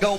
Go,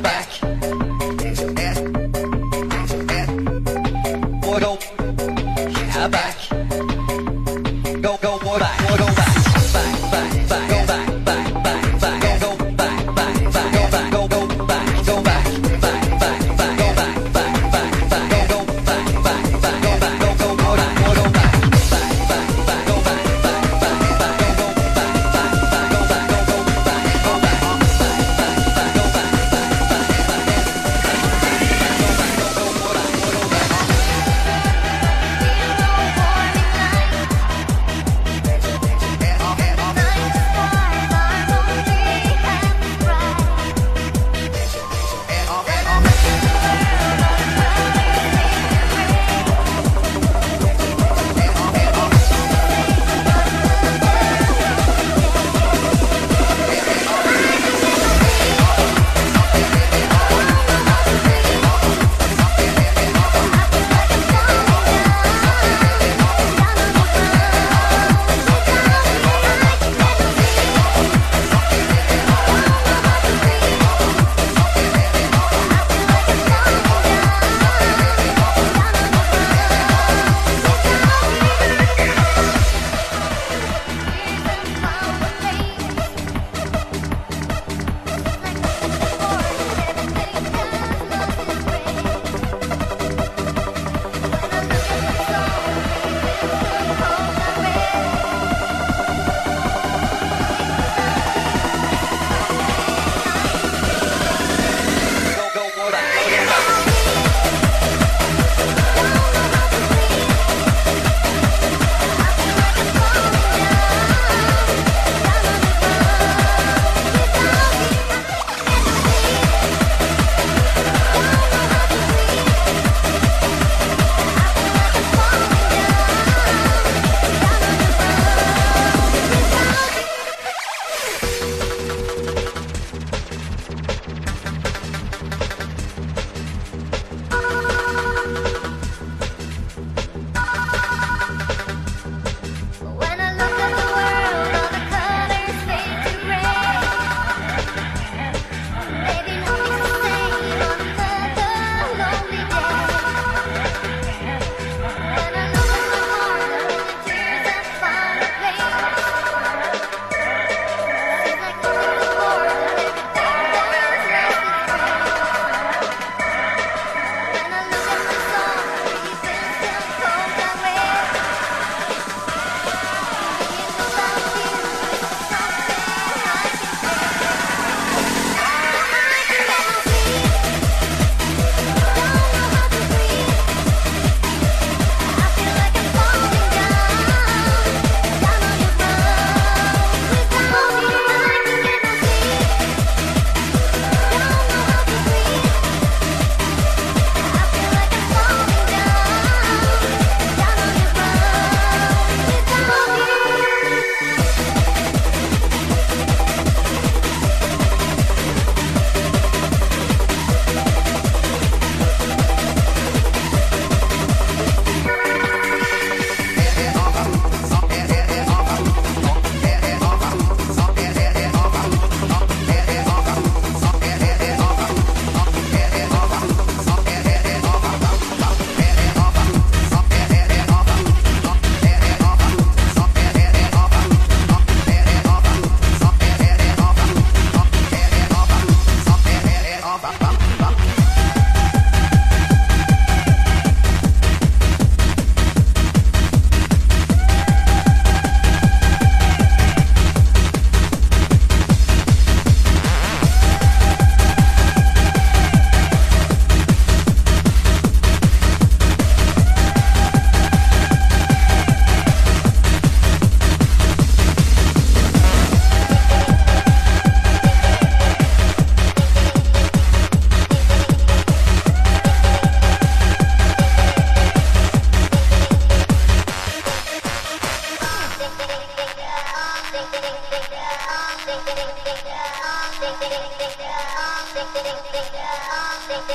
back.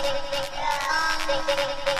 Thank you.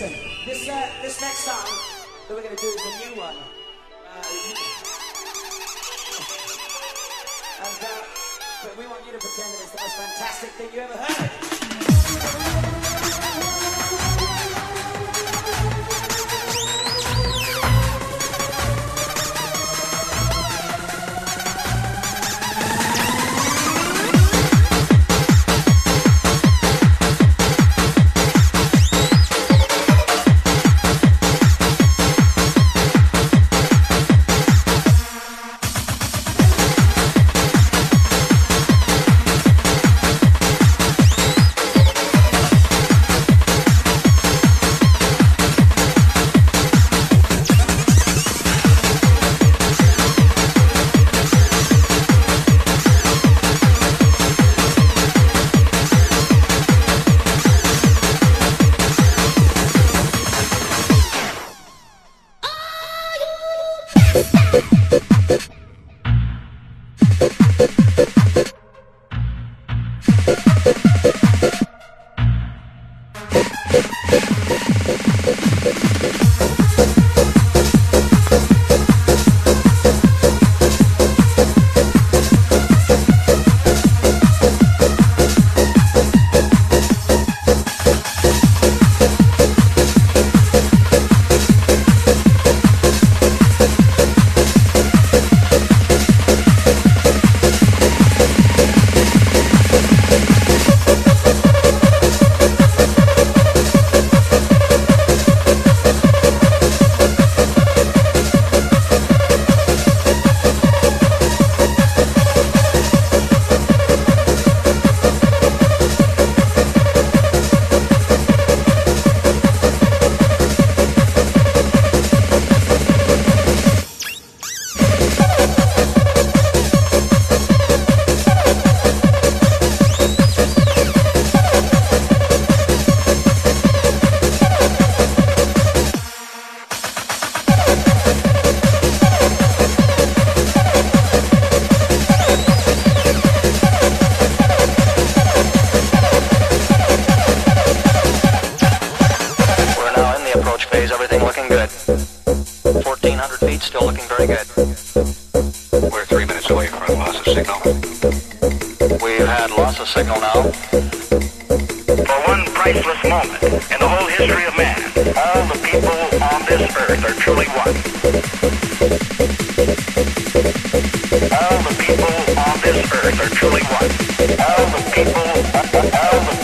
listen, this, uh, this next song that we're going to do is a new one. Uh, and, uh, but we want you to pretend that it's the most fantastic thing you ever heard. signal now. For one priceless moment in the whole history of man, all the people on this earth are truly one. All the people on this earth are truly one. All the people, all the